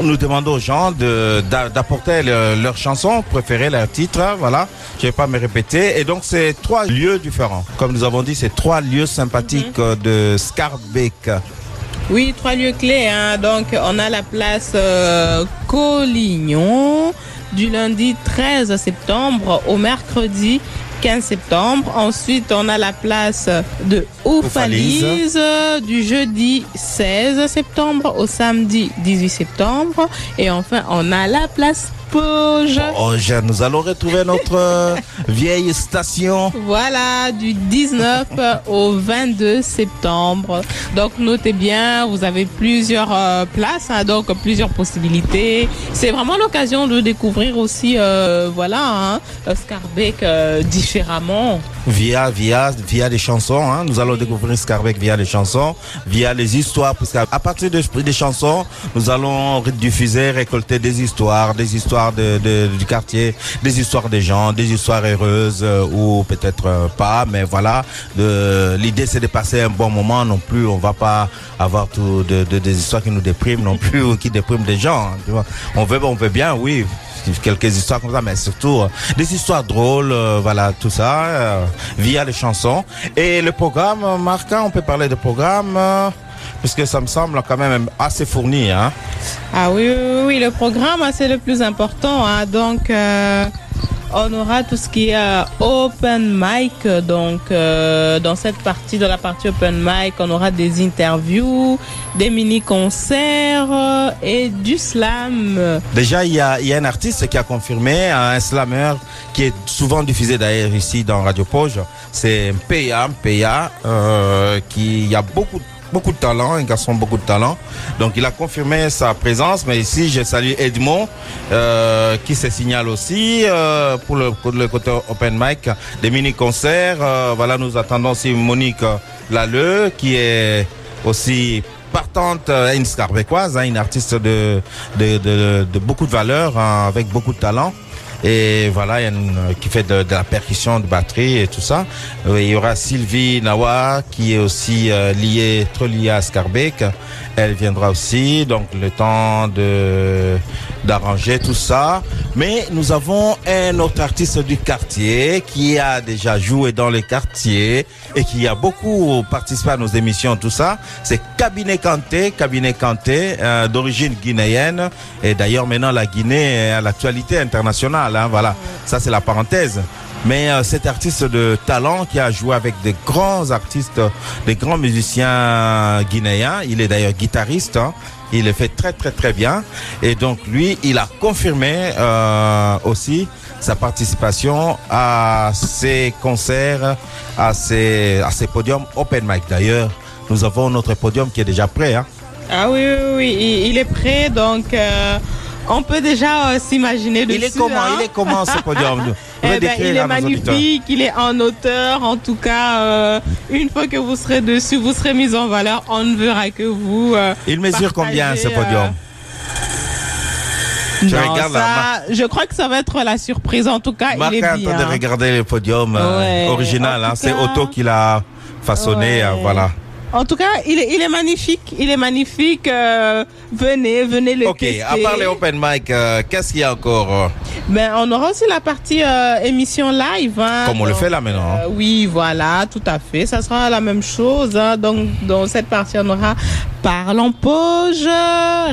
Nous demandons aux gens d'apporter le- leurs chansons préférées, leurs titres, hein, voilà. Je vais pas me répéter. Et donc c'est trois lieux différents. Comme nous avons dit, c'est trois lieux sympathiques euh, de Scarbeck. Oui, trois lieux clés. Hein. Donc, on a la place euh, Collignon du lundi 13 septembre au mercredi 15 septembre. Ensuite, on a la place de Oufalise. Du jeudi 16 septembre au samedi 18 septembre. Et enfin, on a la place Pauge. Oh, je- nous allons retrouver notre euh, vieille station. Voilà, du 19 au 22 septembre. Donc notez bien, vous avez plusieurs euh, places, hein, donc plusieurs possibilités. C'est vraiment l'occasion de découvrir aussi, euh, voilà, hein, Scarbeck euh, différemment. Via via via des chansons hein. nous allons découvrir Scarbeck via les chansons via les histoires parce qu'à à partir de- des chansons nous allons diffuser récolter des histoires des histoires de, de- du quartier des histoires des gens des histoires heureuses euh, ou peut-être euh, pas mais voilà. L'idée c'est de passer un bon moment non plus. On va pas avoir tout de, de- des histoires qui nous dépriment non plus ou qui dépriment des gens hein, tu vois. on veut on veut bien oui quelques histoires comme ça, mais surtout euh, des histoires drôles, euh, voilà, tout ça, euh, via les chansons. Et le programme, euh, Marc, hein, on peut parler de programme, puisque ça me semble quand même assez fourni. Hein. Ah oui, oui, oui, le programme, hein, c'est le plus important. hein. Donc, on aura tout ce qui est euh, open mic. Donc, euh, dans cette partie, dans la partie open mic, on aura des interviews, des mini-concerts euh, et du slam. Déjà, il y a, un artiste qui a confirmé, un slammer, qui est souvent diffusé d'ailleurs ici dans Radio Poge. C'est Mpeya, euh, qui a beaucoup beaucoup de talent, un garçon beaucoup de talent. Donc il a confirmé sa présence, mais ici je salue Edmond euh, qui se signale aussi euh, pour, le, côté open mic, des mini-concerts. Euh, voilà, nous attendons aussi Monique Lalleux qui est aussi partante, une scarbécoise, hein, une artiste de beaucoup de valeur, hein, avec beaucoup de talent. Et voilà, il y a une, euh, qui fait de, de la percussion, de batterie et tout ça. Euh, Il y aura Sylvie Nawa qui est aussi euh, liée, trop liée à Scarbeck. Elle viendra aussi, donc le temps de d'arranger tout ça. Mais nous avons un autre artiste du quartier qui a déjà joué dans le quartier et qui a beaucoup participé à nos émissions, tout ça. C'est Cabinet Kanté, Cabinet Kanté, euh, d'origine guinéenne. Et d'ailleurs, maintenant, la Guinée est à l'actualité internationale. Hein, voilà, ça c'est la parenthèse. Mais euh, cet artiste de talent qui a joué avec des grands artistes, des grands musiciens guinéens, il est d'ailleurs guitariste, hein. il le fait très très très bien. Et donc lui, il a confirmé euh, aussi sa participation à ces concerts, à ces, à podiums open mic. D'ailleurs, nous avons notre podium qui est déjà prêt. Hein. Ah oui, oui, oui, il, il est prêt, donc euh, on peut déjà euh, s'imaginer dessus. Il est comment hein. Il est comment ce podium? [LAUGHS] Eh ben, il est magnifique, il est en hauteur. En tout cas, euh, une fois que vous serez dessus, vous serez mis en valeur. On ne verra que vous. euh, Il mesure combien ce podium? Je non, regarde ça, Je crois que ça va être la surprise. En tout cas, Marc il est est en train de bien. regarder le podium Ouais, original. hein. C'est Otto qui l'a façonné. Ouais. voilà. En tout cas, il est, il est magnifique. Il est magnifique. euh, venez, venez le Ok, tester. à part les open mic, euh, qu'est-ce qu'il y a encore euh, Ben, on aura aussi la partie euh, émission live. hein. Comme on le fait là maintenant. hein. oui, voilà, tout à fait. Ça sera la même chose. hein. Donc, dans cette partie, on aura Parlons Poge,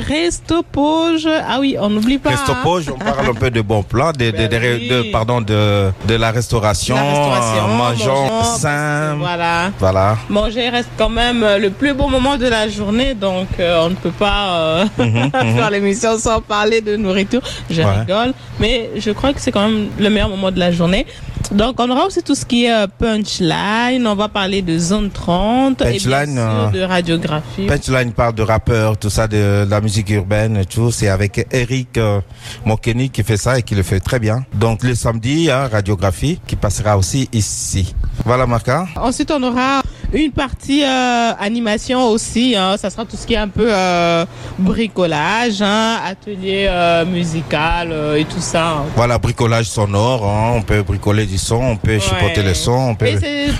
Resto Poge. Ah oui, on n'oublie pas. Resto. Poge, on parle un peu de bons plans, de, de, Ben de- de- pardon, de, de la restauration, La restauration, mangeant mangeant, sain. Voilà. Voilà. Manger reste quand même le plus beau moment de la journée, donc euh, on ne peut pas euh, [LAUGHS] faire l'émission sans parler de nourriture. Je Mhm, rigole, mais je crois que c'est quand même le meilleur moment de la journée. Donc on aura aussi tout ce qui est euh, punchline, on va parler de zone 30 et bien Punchline, sûr euh, de radiographie. Punchline parle de rappeurs, tout ça, de, la musique urbaine et tout. C'est avec Eric euh, Mokeni qui fait ça et qui le fait très bien. Donc le samedi, hein, radiographie qui passera aussi ici. Voilà Marca. Ensuite, on aura une partie euh, animation aussi. hein. Ça sera tout ce qui est un peu euh, bricolage, hein, atelier musical et tout ça. hein. Voilà, bricolage sonore. On peut bricoler du son, on peut chipoter Ouais. le son, on peut.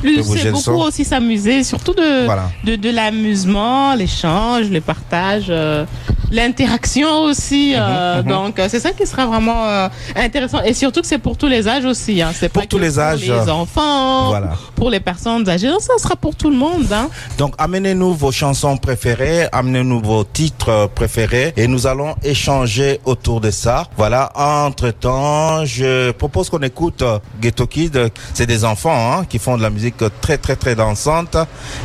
Plus, peut bouger c'est beaucoup aussi s'amuser, surtout de, Voilà. de, de l'amusement, l'échange, le partage, euh, l'interaction aussi. euh, mhm. Donc, euh, c'est ça qui sera vraiment euh, intéressant. Et surtout que c'est pour tous les âges aussi. Hein. C'est Pour pas tous que les âges, Pour les enfants, voilà. pour les personnes âgées. Non, ça sera pour tout le monde. Hein. Donc amenez-nous vos chansons préférées, amenez-nous vos titres euh, préférés et nous allons échanger autour de ça. Voilà, entre-temps, je propose qu'on écoute euh, Ghetto Kid. C'est des enfants hein, qui font de la musique très très très dansante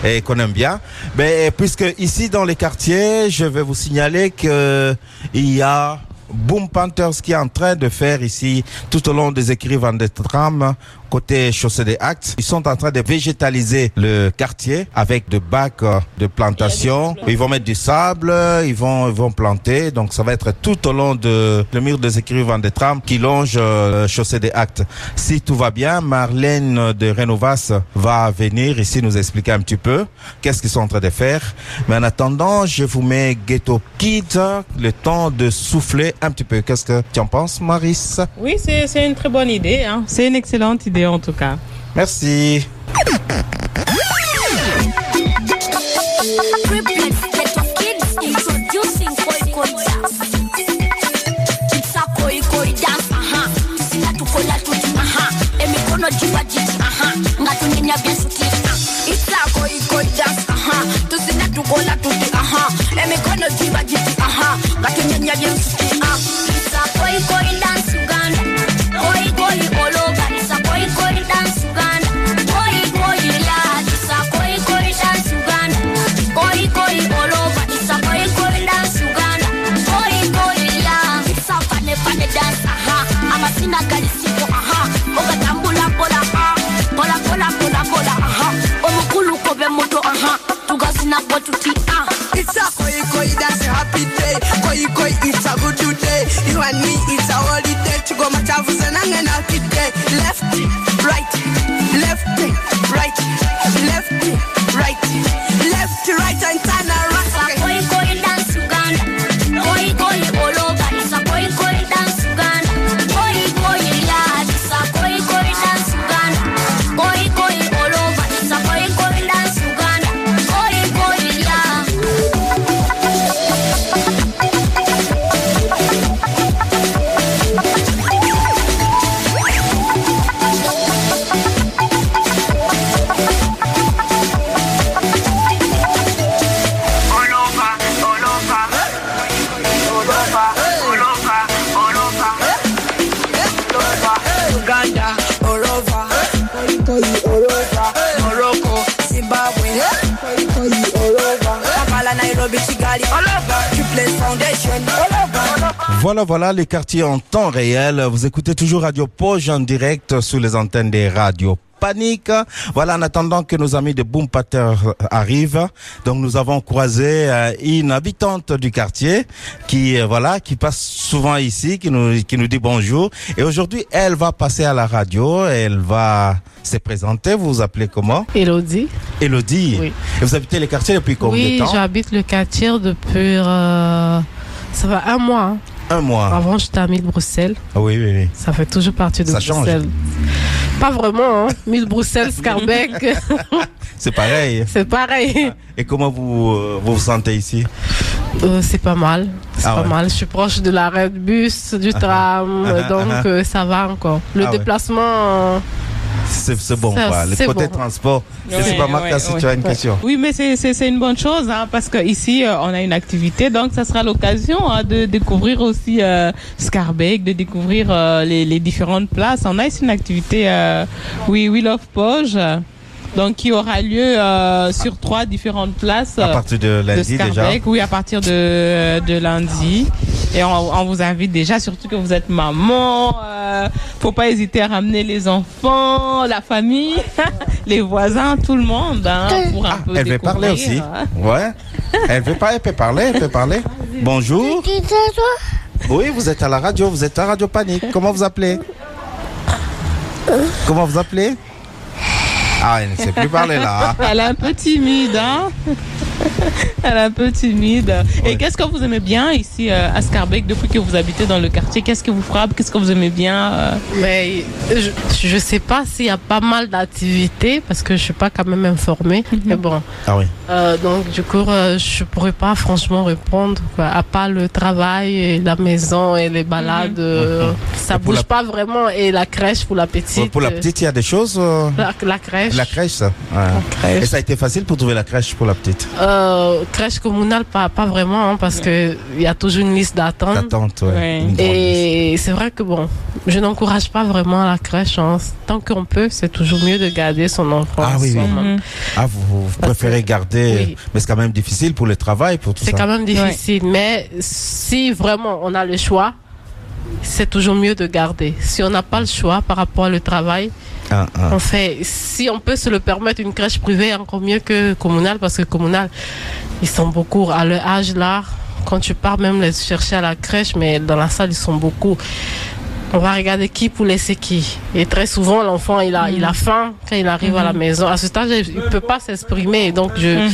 et qu'on aime bien. Mais puisque ici dans les quartiers, je vais vous signaler que il y a Boom Panthers qui est en train de faire ici tout au long des écrivains des trames côté chaussée des actes. Ils sont en train de végétaliser le quartier avec des bacs euh, de plantation. Ils vont mettre du sable, ils vont, ils vont planter. Donc ça va être tout au long de le mur des écrivains des trames qui longe euh, chaussée des actes. Si tout va bien, Marlène de Renovas va venir ici nous expliquer un petit peu qu'est-ce qu'ils sont en train de faire. Mais en attendant, je vous mets Ghetto Kids, le temps de souffler un petit peu. Qu'est-ce que tu en penses, Maris Oui, c'est c'est une très bonne idée. Hein. C'est une excellente idée en tout cas. Merci. Tukola tuti, aha. Emikono aha. Ngatunyenya Tugazina potuti, ah. It's a koi koi, that's a happy day. Koi koi, it's a good day. You and me, it's a holiday. Chigo machafu senange na kide. Left, right, Voilà, voilà les quartiers en temps réel. Vous écoutez toujours Radio Poge en direct sur les antennes des radios Panique. Voilà, en attendant que nos amis de Boom Pater arrivent. Donc, nous avons croisé euh, une habitante du quartier qui, euh, voilà, qui passe souvent ici, qui nous, qui nous dit bonjour. Et aujourd'hui, elle va passer à la radio. Elle va se présenter. Vous vous appelez comment? Elodie. Elodie. Oui. Et vous habitez le quartier depuis combien Oui, de temps? j'habite le quartier depuis. euh, ça va un mois. Un mois. Avant, j'étais à Mille Bruxelles. Ah oui, oui, oui. Ça fait toujours partie de Ça change. Bruxelles. Pas vraiment, hein. Mille Bruxelles, Scarbeck, [LAUGHS] C'est pareil. c'est pareil. Et comment vous, euh, vous vous sentez ici? Euh, c'est pas mal. C'est Ah pas ouais. mal. Je suis proche de l'arrêt de bus, du tram, ah, donc ah. euh, ça va encore. Le Ah déplacement. C'est c'est bon, Ça, quoi. Le c'est côté bon. transport. Je sais Ouais, pas, Marc, ouais, si tu as une question. Oui, mais c'est- c'est c'est une bonne chose hein, parce que ici euh, on a une activité, donc ça sera l'occasion hein, de découvrir aussi euh, Scarbeck, de découvrir euh, les, les différentes places. On a ici une activité, euh, oui, Wheel of Poge, donc qui aura lieu euh, sur trois différentes places. À partir de de lundi, déjà. Oui, à partir de, de lundi. Et on, on vous invite déjà, surtout que vous êtes maman. Euh, faut pas hésiter à ramener les enfants, la famille, [LAUGHS] les voisins, tout le monde, hein, pour un Ah, peu elle veut parler aussi. hein. Ouais. Elle veut pas, elle peut parler, elle peut parler. Bonjour. Oui, vous êtes à la radio, vous êtes à Radio Panique. Comment vous appelez? Comment vous appelez? Ah, elle ne sait plus parler là. Elle est un peu timide, hein. [LAUGHS] Elle est un peu timide. Ouais. Et qu'est-ce que vous aimez bien ici euh, à Scarbeck depuis que vous habitez dans le quartier? Qu'est-ce qui vous frappe? Qu'est-ce que vous aimez bien euh? Mais je, je sais pas s'il y a pas mal d'activités parce que je suis pas quand même informée. Mais bon, Ah oui. Euh, donc du coup, euh, je pourrais pas franchement répondre. Quoi. À part le travail, et la maison et les balades, euh, ça Et pour bouge la- pas vraiment. Et la crèche pour la petite. Pour la petite, il y a des choses. euh, la, la crèche. La crèche, ça. Ouais. crèche. Et ça a été facile pour trouver la crèche pour la petite? Euh, crèche communale, pas, pas vraiment, hein, parce que il y a toujours une liste d'attente. Ouais. Et c'est vrai que bon, je n'encourage pas vraiment la crèche. hein. Tant qu'on peut, c'est toujours mieux de garder son enfant. Ah oui, oui. Mhm. Ah, vous, préférez que- garder. oui. Mais c'est quand même difficile pour le travail, pour tout C'est ça. quand même difficile, mais si vraiment on a le choix, c'est toujours mieux de garder. Si on n'a pas le choix par rapport au travail, Ah, ah. on fait. Si on peut se le permettre, une crèche privée encore mieux que communale, parce que communale, ils sont beaucoup à leur âge là. Quand tu pars même les chercher à la crèche, mais dans la salle ils sont beaucoup. On va regarder qui pour laisser qui. Et très souvent, l'enfant, il a, il a faim quand il arrive à la maison. À ce stade, il ne peut pas s'exprimer. Donc, je,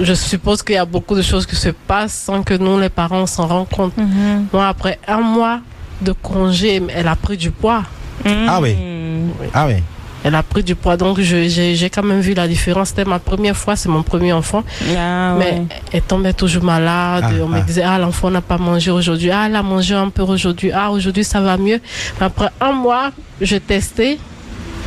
je suppose qu'il y a beaucoup de choses qui se passent sans que nous, les parents, on s'en rendent compte. Mhm. Moi, après un mois de congé, elle a pris du poids. Ah oui. Mhm. Ah oui. Elle a pris du poids. Donc, j'ai quand même vu la différence. C'était ma première fois, c'est mon premier enfant. Ah, Mais ouais. elle tombait toujours malade. Ah, on ah. me disait, ah, l'enfant n'a pas mangé aujourd'hui. Ah, elle a mangé un peu aujourd'hui. Ah, aujourd'hui, ça va mieux. Après un mois, j'ai testé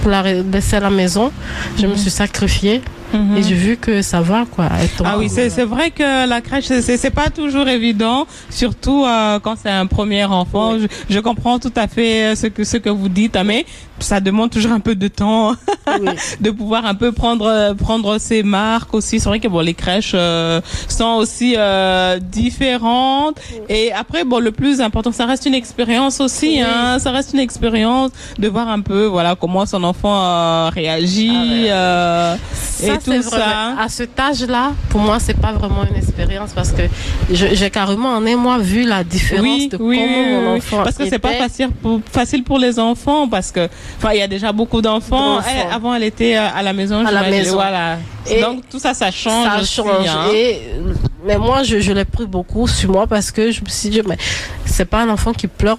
pour la laisser à la maison. Je me suis sacrifiée. Mhm. Et j'ai vu que ça va, quoi. Ah oui, c'est c'est vrai que la crèche, c'est- c'est c'est pas toujours évident, surtout euh, quand c'est un premier enfant. Je, je comprends tout à fait euh, ce que ce que vous dites, mais ça demande toujours un peu de temps [LAUGHS] Oui. de pouvoir un peu prendre euh, prendre ses marques aussi. C'est vrai que bon, les crèches euh, sont aussi euh, différentes. Et après, bon, le plus important, ça reste une expérience aussi. Hein, ça reste une expérience de voir un peu, voilà, comment son enfant euh, réagit. euh, Ça, et c'est tout ça. À cet âge-là, pour moi, c'est pas vraiment une expérience parce que j'ai carrément en un mois vu la différence oui, de oui, comment oui, mon enfant Parce que c'est pas facile pour, facile pour les enfants parce que, enfin, il y a déjà beaucoup d'enfants. Elle, avant, elle était euh, à la maison. À la maison. Voilà. Et Donc tout ça, ça change. ça aussi, change. hein. Et, euh, mais moi, je, je l'ai pris beaucoup sur moi parce que je me suis dit, mais c'est pas un enfant qui pleure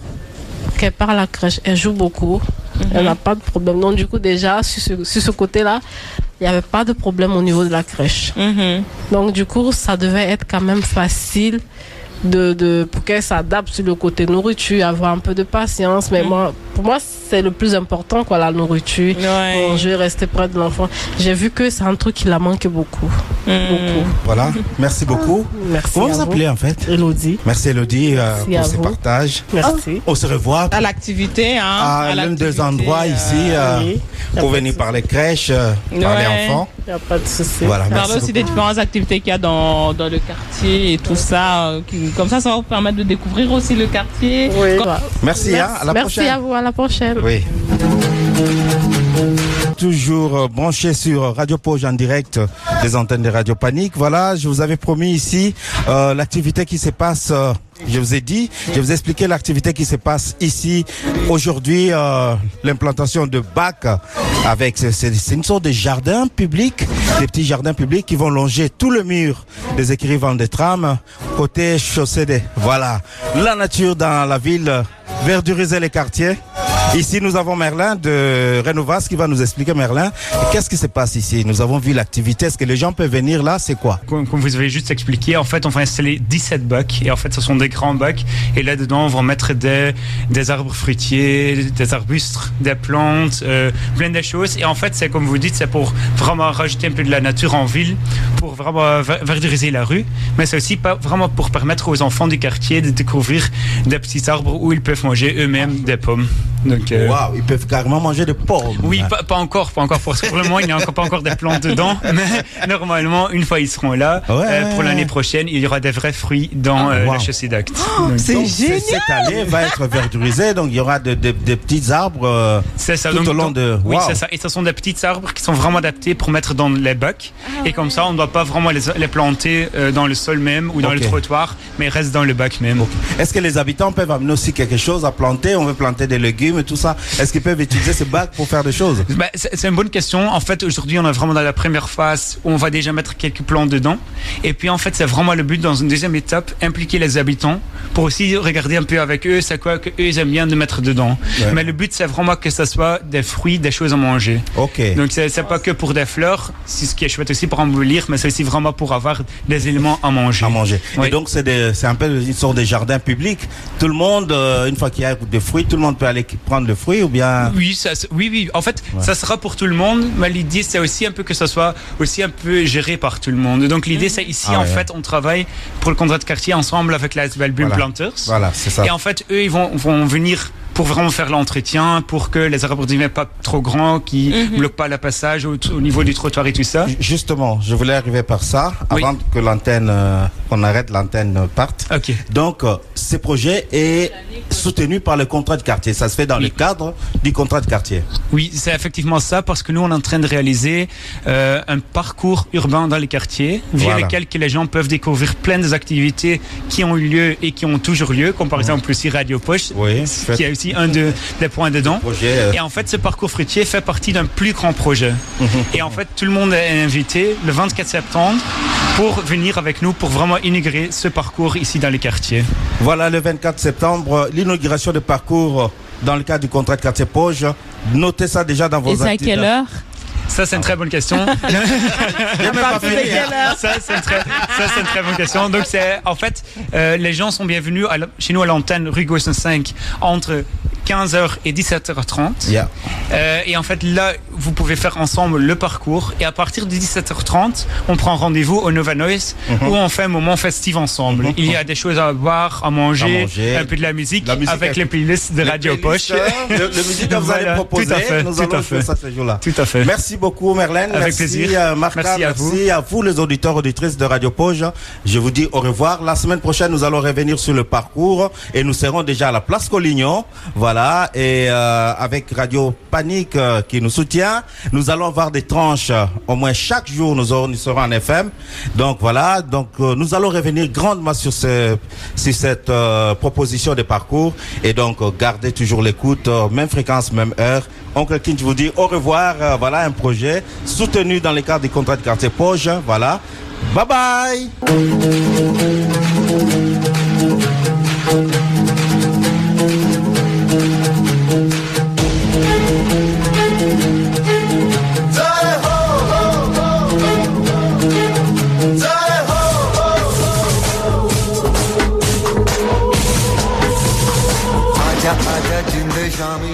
qu'elle part à la crèche. Elle joue beaucoup. Mhm. Elle n'a pas de problème. Donc, du coup, déjà, sur ce, sur ce côté-là, il n'y avait pas de problème au niveau de la crèche. Mhm. Donc, du coup, ça devait être quand même facile de, de, pour qu'elle s'adapte sur le côté nourriture, avoir un peu de patience. Mais Mhm. moi, pour moi, c'est le plus important, quoi, la nourriture. Ouais. Manger, rester près de l'enfant. J'ai vu que c'est un truc qui la manque beaucoup. Beaucoup. Voilà. Merci beaucoup. Merci. Comment à vous appelez en fait? Elodie. Merci Elodie euh, Merci à pour ce vous. partage. Merci. On se revoit À l'activité, hein. à l'un des endroits euh, ici euh, oui. Pour de venir parler crèche, euh, parler Ouais. enfants. Il n'y a pas de souci. Voilà, merci Parler aussi des différentes activités qu'il y a dans, dans le quartier et tout ça. euh, qui- comme ça, ça va vous permettre de découvrir aussi le quartier. Oui. Comme- Voilà. Merci, hein, à la Merci prochaine. à vous. À la prochaine. Oui. Toujours euh, branché sur Radio Pause en direct des antennes de Radio Panique. Voilà, je vous avais promis ici euh, l'activité qui se passe. euh, je vous ai dit, je vous ai expliqué l'activité qui se passe ici aujourd'hui, euh, l'implantation de bacs avec c'est- une sorte de jardin public, des petits jardins publics qui vont longer tout le mur des écrits des trames côté chaussée des voilà la nature dans la ville, verduriser les quartiers. Ici, nous avons Merlin de Renovas qui va nous expliquer, Merlin, qu'est-ce qui se passe ici? Nous avons vu l'activité. Est-ce que les gens peuvent venir là? C'est quoi? Comme, vous avez juste expliqué, en fait, on va installer 17 bacs. Et en fait, ce sont des grands bacs. Et là-dedans, on va mettre des, des arbres fruitiers, des arbustes, des plantes, euh, plein de choses. Et en fait, c'est comme vous dites, c'est pour vraiment rajouter un peu de la nature en ville, pour vraiment ver- verduriser la rue. Mais c'est aussi pas vraiment pour permettre aux enfants du quartier de découvrir des petits arbres où ils peuvent manger eux-mêmes des pommes. Euh, Waouh, ils peuvent carrément manger des pommes. oui, pas, pas encore, pas encore. Parce que pour le moment, il n'y a encore pas encore des plantes dedans. [LAUGHS] Mais normalement, une fois ils seront là, Ouais. euh, pour l'année prochaine, il y aura des vrais fruits dans euh, wow. la chaussée d'acte. C'est Donc, génial. Cette allée va être verdurisée, donc il y aura de- de- des petits arbres euh, C'est ça. tout donc, au long de. Oui, c'est ça. Et ce sont des petits arbres qui sont vraiment adaptés pour mettre dans les bacs. et comme ça, on ne doit pas vraiment les, les planter euh, dans le sol même ou dans le trottoir, mais ils restent dans le bac même. Est-ce que les habitants peuvent amener aussi quelque chose à planter? On veut planter des légumes et tout ça. Est-ce qu'ils peuvent utiliser ces bacs pour faire des choses? Bah, c'est une bonne question. En fait, aujourd'hui, on est vraiment dans la première phase où on va déjà mettre quelques plants dedans. Et puis, en fait, c'est vraiment le but dans une deuxième étape, impliquer les habitants pour aussi regarder un peu avec eux, c'est quoi que eux ils aiment bien de mettre dedans. Ouais. Mais le but, c'est vraiment que ce soit des fruits, des choses à manger. Ok. Donc, c'est pas que pour des fleurs, c'est ce qui est chouette aussi pour embellir, mais c'est aussi vraiment pour avoir des éléments à manger. à manger. Oui. Et donc c'est un peu une sorte de jardin public. Tout le monde, euh, une fois qu'il y a des fruits, tout le monde peut aller prendre le fruit ou bien. Oui, ça, oui, oui. En fait, ça sera pour tout le monde, mais l'idée, c'est aussi un peu que ça soit aussi un peu géré par tout le monde. Donc, l'idée, c'est ici, Ah en ouais, fait, on travaille pour le contrat de quartier ensemble avec la Voilà. Planters. Voilà, c'est ça. Et en fait, eux, ils vont, vont venir pour vraiment faire l'entretien, pour que les arbres ne pas trop grands, qui Mhm. bloquent pas le passage au, au niveau du trottoir et tout ça. Justement, je voulais arriver par ça Oui. avant que l'antenne, euh, qu'on arrête l'antenne parte. Donc, euh, ce projet est soutenu par le contrat de quartier. Ça se fait dans Oui. le cadre du contrat de quartier. Oui, c'est effectivement ça, parce que nous, on est en train de réaliser euh, un parcours urbain dans les quartiers, via Voilà. lequel que les gens peuvent découvrir plein des activités qui ont eu lieu et qui ont toujours lieu, comme par exemple aussi Radio Poche, Oui, qui est aussi un de- des points dedans. projet. euh, Et en fait, ce parcours fruitier fait partie d'un plus grand projet. Et en fait, tout le monde est invité le 24 septembre pour venir avec nous pour vraiment intégrer ce parcours ici dans les quartiers. Voilà le 24 septembre, l'inauguration de parcours dans le cadre du contrat de quartier Poge. Notez ça déjà dans vos Et c'est à quelle heure? Ça, c'est une très bonne question. [LAUGHS] heure? Ça, c'est une, très- ça, c'est une très bonne question. Donc, c'est, en fait, euh, les gens sont bienvenus chez nous à l'antenne rue Gaussen 5 entre 15h et 17h30. Yeah. Euh, et en fait, là, vous pouvez faire ensemble le parcours. Et à partir de 17h30, on prend rendez-vous au Nova Noise Mhm. où on fait un moment festif ensemble. Il y a des choses à boire, à manger, À manger. un peu de la musique, La musique avec les playlists de Les Radio Poche. euh, Le, le musique que vous allez Voilà, proposer, tout à fait, nous tout allons à fait. ça ce jour-là. Tout à fait. Merci beaucoup Merlène. Avec merci, plaisir. euh, Martha, Merci à merci à vous les auditeurs auditrices de Radio Poge. Je vous dis au revoir. La semaine prochaine, nous allons revenir sur le parcours et nous serons déjà à la place Collignon. Voilà. Et euh, avec Radio Panique euh, qui nous soutient, nous allons avoir des tranches au moins chaque jour. Nous, aurons, nous serons en FM. Donc voilà. Donc euh, nous allons revenir grandement sur, ce, sur cette proposition de parcours et donc gardez toujours l'écoute, même fréquence, même heure. Oncle King, je vous dis au revoir. Voilà un projet soutenu dans le cadre du contrat de quartier Poge. Voilà. Bye bye. Tommy